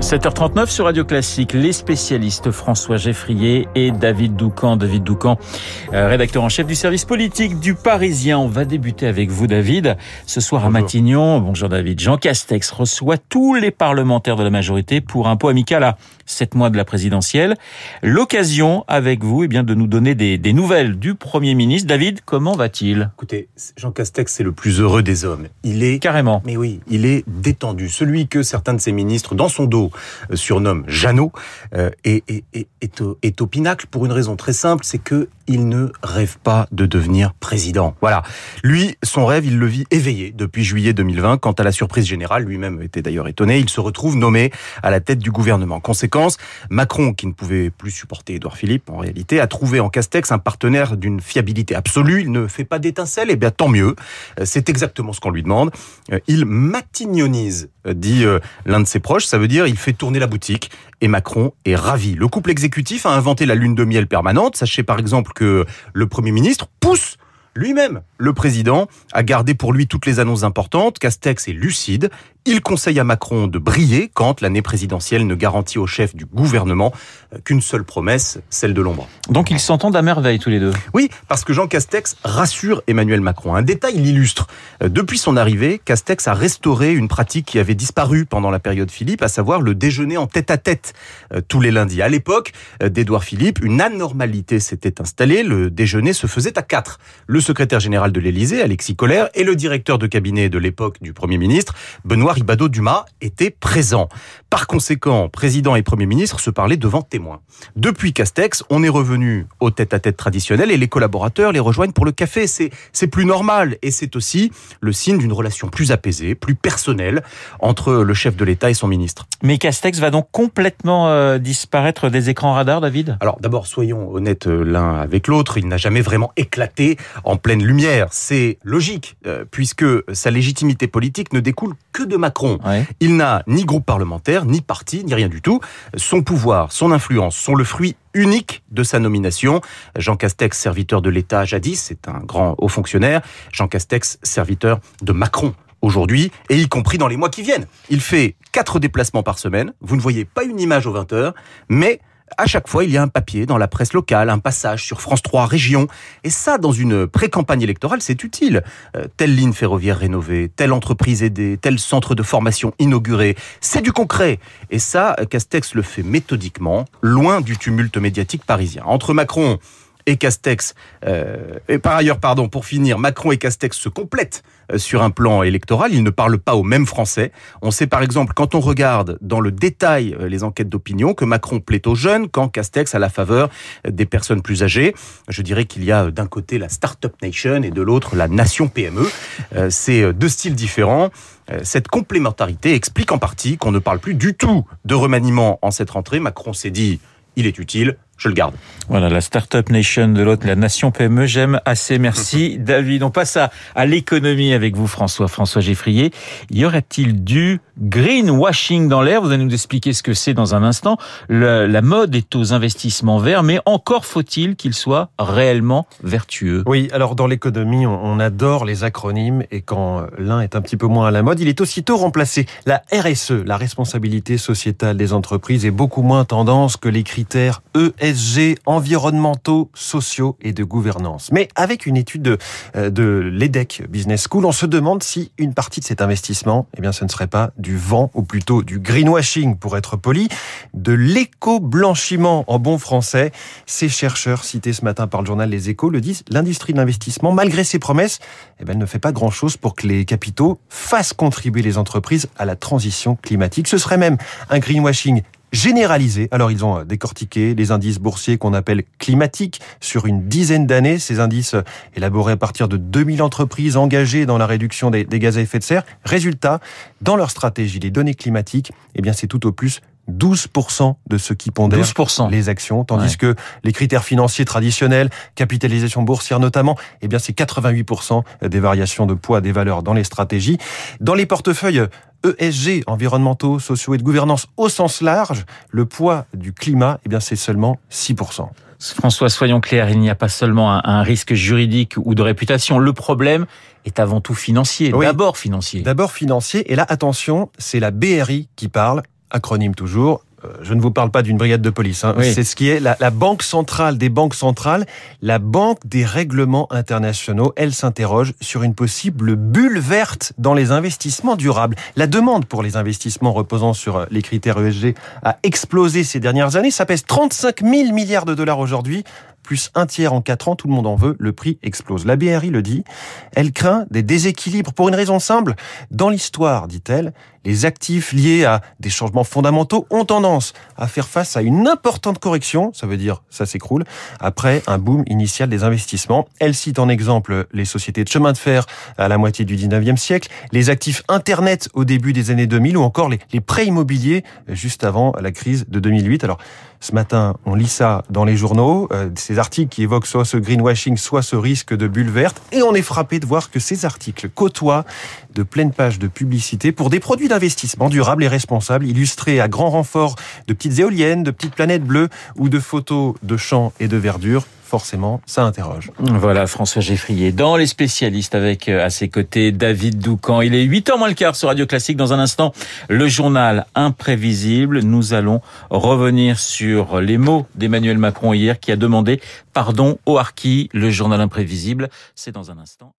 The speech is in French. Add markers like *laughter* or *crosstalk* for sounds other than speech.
7h39 sur Radio Classique, les spécialistes François Geffrier et David Doucan. David Doucan, euh, rédacteur en chef du service politique du Parisien. On va débuter avec vous, David. Ce soir à Matignon, bonjour David, Jean Castex reçoit tous les parlementaires de la majorité pour un pot amical à 7 mois de la présidentielle. L'occasion avec vous eh bien, de nous donner des, des nouvelles du Premier ministre. David, comment va-t-il? Écoutez, Jean Castex, c'est le plus heureux des hommes. Il est... Carrément. Mais oui, il est détendu. Celui que certains de ses ministres, dans son dos, euh, surnomme Jeannot, euh, est, est, au pinacle pour une raison très simple, c'est que il ne rêve pas de devenir président. Voilà. Lui, son rêve, il le vit éveillé depuis juillet 2020. Quant à la surprise générale, lui-même était d'ailleurs étonné, il se retrouve nommé à la tête du gouvernement. Conséquence, Macron, qui ne pouvait plus supporter Édouard Philippe, en réalité, a trouvé en Castex un partenaire d'une fiabilité absolue. Il ne fait pas d'étincelles, et bien tant mieux. Euh, c'est exactement ce qu'on lui demande. Il matignonise, dit l'un de ses proches. Ça veut dire il fait tourner la boutique et Macron est ravi. Le couple exécutif a inventé la lune de miel permanente. Sachez par exemple que le Premier ministre pousse lui-même, le président, a gardé pour lui toutes les annonces importantes. Castex est lucide. Il conseille à Macron de briller quand l'année présidentielle ne garantit au chef du gouvernement qu'une seule promesse, celle de l'ombre. Donc ils s'entendent à merveille tous les deux. Oui, parce que Jean Castex rassure Emmanuel Macron. Un détail l'illustre. Depuis son arrivée, Castex a restauré une pratique qui avait disparu pendant la période Philippe, à savoir le déjeuner en tête à tête tous les lundis. À l'époque d'Édouard Philippe, une anormalité s'était installée. Le déjeuner se faisait à quatre. Le secrétaire général de l'Élysée, Alexis Collère, et le directeur de cabinet de l'époque du Premier ministre, Benoît Ribado-Dumas, étaient présents. Par conséquent, président et Premier ministre se parlaient devant témoins. Depuis Castex, on est revenu au tête-à-tête traditionnel et les collaborateurs les rejoignent pour le café. C'est, c'est plus normal et c'est aussi le signe d'une relation plus apaisée, plus personnelle entre le chef de l'État et son ministre. Mais Castex va donc complètement euh, disparaître des écrans radars, David? Alors d'abord, soyons honnêtes l'un avec l'autre, il n'a jamais vraiment éclaté en pleine lumière. C'est logique, euh, puisque sa légitimité politique ne découle que de Macron. Ouais. Il n'a ni groupe parlementaire, ni parti, ni rien du tout. Son pouvoir, son influence sont le fruit unique de sa nomination. Jean Castex, serviteur de l'État jadis, c'est un grand haut fonctionnaire. Jean Castex, serviteur de Macron aujourd'hui, et y compris dans les mois qui viennent. Il fait quatre déplacements par semaine. Vous ne voyez pas une image aux 20 heures, mais à chaque fois, il y a un papier dans la presse locale, un passage sur France 3 Région. Et ça, dans une pré-campagne électorale, c'est utile. Euh, telle ligne ferroviaire rénovée, telle entreprise aidée, tel centre de formation inauguré. C'est du concret. Et ça, Castex le fait méthodiquement, loin du tumulte médiatique parisien. Entre Macron et Castex, euh, et par ailleurs, pardon, pour finir, Macron et Castex se complètent euh, sur un plan électoral. Ils ne parlent pas au même français. On sait par exemple, quand on regarde dans le détail euh, les enquêtes d'opinion, que Macron plaît aux jeunes, quand Castex a la faveur des personnes plus âgées. Je dirais qu'il y a d'un côté la Startup Nation et de l'autre la Nation PME. Euh, C'est deux styles différents. Cette complémentarité explique en partie qu'on ne parle plus du tout de remaniement en cette rentrée. Macron s'est dit, il est utile, je le garde. Voilà, la Startup Nation de l'autre, la Nation PME, j'aime assez. Merci *laughs* David. On passe à, à l'économie avec vous François, François Geffrier. Y aurait-il du greenwashing dans l'air Vous allez nous expliquer ce que c'est dans un instant. La mode est aux investissements verts, mais encore faut-il qu'ils soient réellement vertueux. Oui, alors dans l'économie, on, on adore les acronymes et quand l'un est un petit peu moins à la mode, il est aussitôt remplacé. La RSE, la responsabilité sociétale des entreprises, est beaucoup moins tendance que les critères ESG, environnementaux, sociaux et de gouvernance. Mais avec une étude de, euh, de l'EDEC Business School, on se demande si une partie de cet investissement, eh bien, ce ne serait pas du vent, ou plutôt du greenwashing pour être poli, de l'éco-blanchiment en bon français. Ces chercheurs cités ce matin par le journal Les Échos le disent, l'industrie de l'investissement, malgré ses promesses, eh bien, elle ne fait pas grand-chose pour que les capitaux fassent contribuer les entreprises à la transition climatique. Ce serait même un greenwashing généralisé. Alors ils ont décortiqué les indices boursiers qu'on appelle climatiques sur une dizaine d'années. Ces indices élaborés à partir de 2000 entreprises engagées dans la réduction des, des gaz à effet de serre. Résultat, dans leur stratégie, les données climatiques, eh bien c'est tout au plus 12% de ceux qui pondèrent 12%. les actions, tandis Ouais. que les critères financiers traditionnels, capitalisation boursière notamment, eh bien c'est 88% des variations de poids des valeurs dans les stratégies. Dans les portefeuilles ESG, environnementaux, sociaux et de gouvernance au sens large, le poids du climat, eh bien, c'est seulement 6%. François, soyons clairs, il n'y a pas seulement un, risque juridique ou de réputation. Le problème est avant tout financier, d'abord financier. D'abord financier, et là, attention, c'est la BRI qui parle, acronyme toujours, je ne vous parle pas d'une brigade de police. Hein. C'est ce qui est la, banque centrale des banques centrales, la banque des règlements internationaux. Elle s'interroge sur une possible bulle verte dans les investissements durables. La demande pour les investissements reposant sur euh, les critères ESG a explosé ces dernières années. Ça pèse 35 000 milliards de dollars aujourd'hui plus un tiers en quatre ans, tout le monde en veut, le prix explose. La BRI le dit, elle craint des déséquilibres pour une raison simple. Dans l'histoire, dit-elle, les actifs liés à des changements fondamentaux ont tendance à faire face à une importante correction, ça veut dire ça s'écroule, après un boom initial des investissements. Elle cite en exemple les sociétés de chemin de fer à la moitié du 19e siècle, les actifs Internet au début des années 2000 ou encore les, prêts immobiliers juste avant la crise de 2008. Alors, ce matin, on lit ça dans les journaux, euh, ces articles qui évoquent soit ce greenwashing, soit ce risque de bulle verte, et on est frappé de voir que ces articles côtoient de pleines pages de publicité pour des produits d'investissement durables et responsables, illustrés à grand renfort de petites éoliennes, de petites planètes bleues ou de photos de champs et de verdure forcément, ça interroge. Voilà, François Geffrier, dans les spécialistes, avec euh, à ses côtés David Doucan. Il est 8h moins le quart sur Radio Classique. Dans un instant, le journal imprévisible. Nous allons revenir sur les mots d'Emmanuel Macron hier, qui a demandé pardon au Harki, le journal imprévisible. C'est dans un instant.